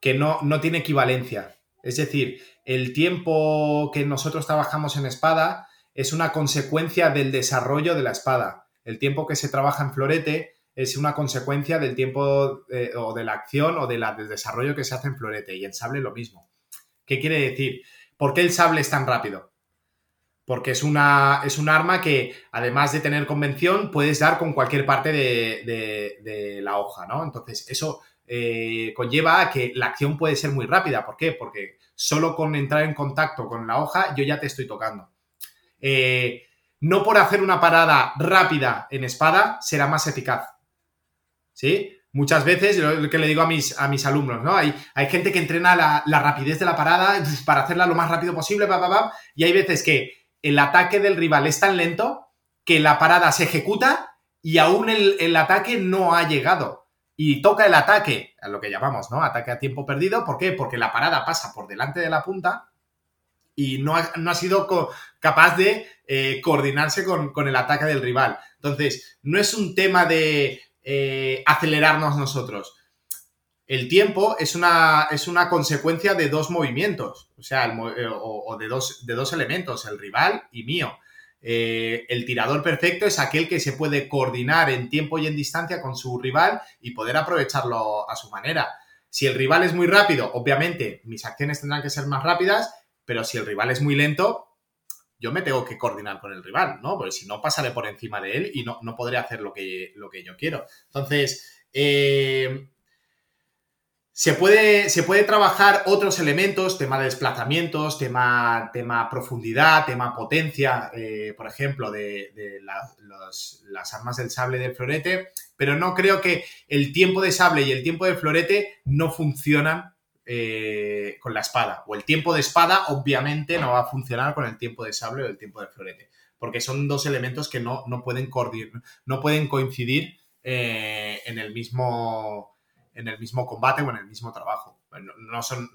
que no, no tiene equivalencia. Es decir, el tiempo que nosotros trabajamos en espada es una consecuencia del desarrollo de la espada. El tiempo que se trabaja en florete es una consecuencia del tiempo eh, o de la acción o del desarrollo que se hace en florete y en sable lo mismo. ¿Qué quiere decir? ¿Por qué el sable es tan rápido? Porque es, una, es un arma que, además de tener convención, puedes dar con cualquier parte de, la hoja, ¿no? Entonces, eso eh, conlleva a que la acción puede ser muy rápida. ¿Por qué? Porque solo con entrar en contacto con la hoja yo ya te estoy tocando. Eh, no por hacer una parada rápida en espada será más eficaz. ¿Sí? Muchas veces, lo que le digo a mis, alumnos, ¿no? Hay, gente que entrena la, rapidez de la parada para hacerla lo más rápido posible, y hay veces que el ataque del rival es tan lento que la parada se ejecuta y aún el, el ataque no ha llegado y toca el ataque, a lo que llamamos, ¿no? Ataque a tiempo perdido. ¿Por qué? Porque la parada pasa por delante de la punta y no ha, no ha sido capaz de eh, coordinarse con, el ataque del rival. Entonces, no es un tema de eh, acelerarnos nosotros. El tiempo es una, es una consecuencia de dos movimientos, o sea, eh, o, de, dos, de dos elementos, el rival y mío. El tirador perfecto es aquel que se puede coordinar en tiempo y en distancia con su rival y poder aprovecharlo a su manera. Si el rival es muy rápido, obviamente mis acciones tendrán que ser más rápidas, pero si el rival es muy lento, yo me tengo que coordinar con el rival, ¿no? Porque si no, pasaré por encima de él y no, no podré hacer lo que, lo que yo quiero. Entonces, eh, se puede, se puede trabajar otros elementos, tema de desplazamientos, tema, tema profundidad, tema potencia, eh, por ejemplo, de, las armas del sable del florete, pero no creo que el tiempo de sable y el tiempo de florete no funcionan eh, con la espada. O el tiempo de espada, obviamente, no va a funcionar con el tiempo de sable o el tiempo de florete, porque son dos elementos que no, pueden, no pueden coincidir eh, en el mismo en el mismo combate o en el mismo trabajo. No, son.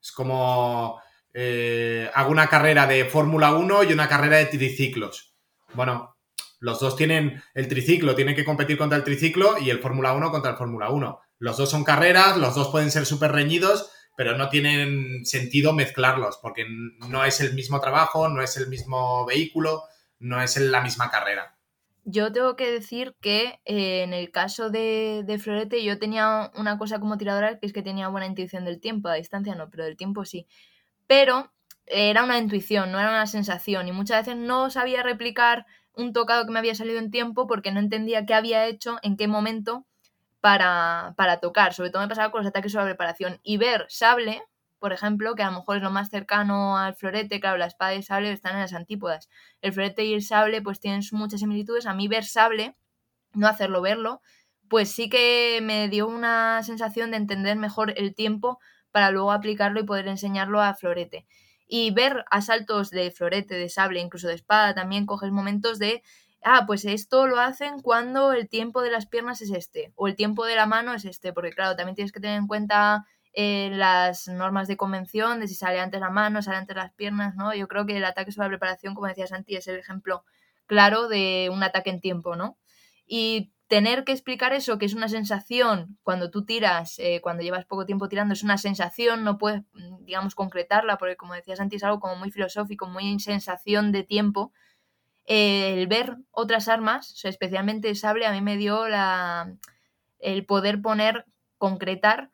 Es como. Eh, hago una carrera de Fórmula 1 y una carrera de triciclos. Bueno, los dos tienen. El triciclo tiene que competir contra el triciclo y el Fórmula 1 contra el Fórmula 1. Los dos son carreras, los dos pueden ser súper reñidos, pero no tienen sentido mezclarlos porque no es el mismo trabajo, no es el mismo vehículo, no es la misma carrera. Yo tengo que decir que eh, en el caso de, de, Florete yo tenía una cosa como tiradora que es que tenía buena intuición del tiempo, a distancia no, pero del tiempo sí. Pero era una intuición, no era una sensación y muchas veces no sabía replicar un tocado que me había salido en tiempo porque no entendía qué había hecho, en qué momento para, para tocar. Sobre todo me pasaba con los ataques sobre preparación y ver sable por ejemplo, que a lo mejor es lo más cercano al florete, claro, la espada y el sable están en las antípodas. El florete y el sable pues tienen muchas similitudes. A mí ver sable, no hacerlo verlo, pues sí que me dio una sensación de entender mejor el tiempo para luego aplicarlo y poder enseñarlo a florete. Y ver asaltos de florete, de sable, incluso de espada, también coges momentos de ah, pues esto lo hacen cuando el tiempo de las piernas es este, o el tiempo de la mano es este, porque claro, también tienes que tener en cuenta eh, las normas de convención, de si sale antes la mano, sale antes las piernas, ¿no? Yo creo que el ataque sobre la preparación, como decía Santi, es el ejemplo claro de un ataque en tiempo, ¿no? Y tener que explicar eso, que es una sensación, cuando tú tiras, eh, cuando llevas poco tiempo tirando, es una sensación, no puedes, mm, digamos, concretarla, porque como decía Santi, es algo como muy filosófico, muy sensación de tiempo. El ver otras armas, especialmente sable, a mí me dio la, el poder poner, concretar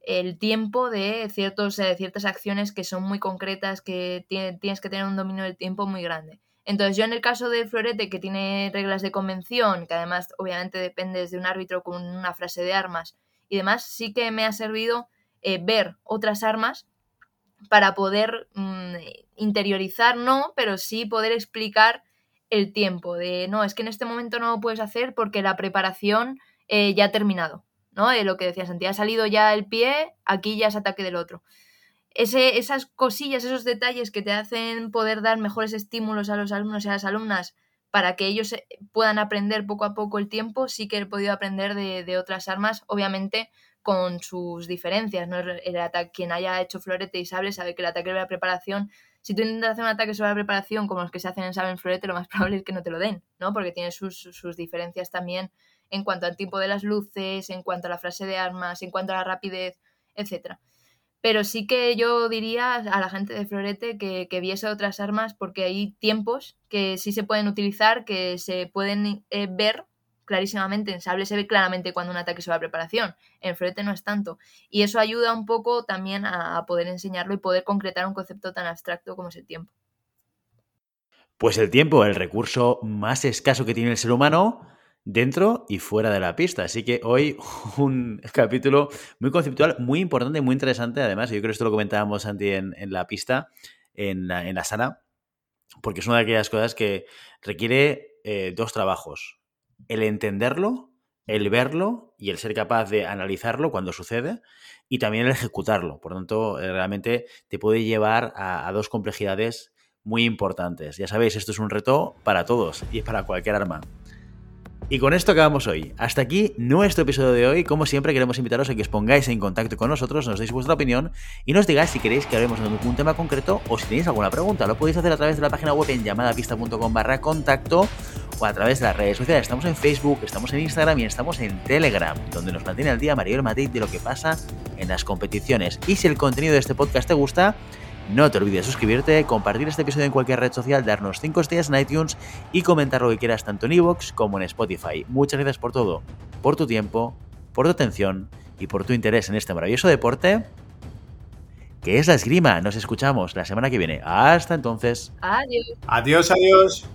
el tiempo de ciertos, ciertas acciones que son muy concretas, que tienes que tener un dominio del tiempo muy grande. Entonces, yo en el caso de Florete, que tiene reglas de convención, que además obviamente dependes de un árbitro con una frase de armas y demás, sí que me ha servido eh, ver otras armas para poder mm, interiorizar, no, pero sí poder explicar el tiempo de, no, es que en este momento no lo puedes hacer porque la preparación eh, ya ha terminado. ¿no? De lo que decía Santiago, ha salido ya el pie, aquí ya es ataque del otro. Ese, esas cosillas, esos detalles que te hacen poder dar mejores estímulos a los alumnos y a las alumnas para que ellos eh, puedan aprender poco a poco el tiempo, sí que he podido aprender de, otras armas, obviamente con sus diferencias, ¿no? El ataque, quien haya hecho florete y sable sabe que el ataque de la preparación, si tú intentas hacer un ataque sobre la preparación como los que se hacen en sable en florete, lo más probable es que no te lo den, ¿no? Porque tiene sus, sus diferencias también en cuanto al tipo de las luces, en cuanto a la frase de armas, en cuanto a la rapidez, etcétera pero sí que yo diría a la gente de Florete que, viese otras armas porque hay tiempos que sí se pueden utilizar, que se pueden eh, ver clarísimamente. En Sable se ve claramente cuando un ataque se va a preparación, en Florete no es tanto. Y eso ayuda un poco también a, poder enseñarlo y poder concretar un concepto tan abstracto como es el tiempo. Pues el tiempo, el recurso más escaso que tiene el ser humano, dentro y fuera de la pista. Así que hoy un capítulo muy conceptual, muy importante muy interesante. Además, yo creo que esto lo comentábamos antes en, la pista, en, en, la sala, porque es una de aquellas cosas que requiere eh, dos trabajos. El entenderlo, el verlo y el ser capaz de analizarlo cuando sucede y también el ejecutarlo. Por lo tanto, eh, realmente te puede llevar a, a dos complejidades muy importantes. Ya sabéis, esto es un reto para todos y para cualquier arma. Y con esto acabamos hoy. Hasta aquí nuestro episodio de hoy. Como siempre, queremos invitaros a que os pongáis en contacto con nosotros, nos deis vuestra opinión y nos digáis si queréis que hablemos de un tema concreto o si tenéis alguna pregunta. Lo podéis hacer a través de la página web en llamadapista.com barra contacto o a través de las redes sociales. Estamos en Facebook, estamos en Instagram y estamos en Telegram, donde nos mantiene al día Mariel Madrid de lo que pasa en las competiciones. Y si el contenido de este podcast te gusta, no te olvides de suscribirte, compartir este episodio en cualquier red social, darnos 5 estrellas en iTunes y comentar lo que quieras tanto en iVoox como en Spotify. Muchas gracias por todo, por tu tiempo, por tu atención y por tu interés en este maravilloso deporte que es la esgrima. Nos escuchamos la semana que viene. Hasta entonces. Adiós. Adiós, adiós.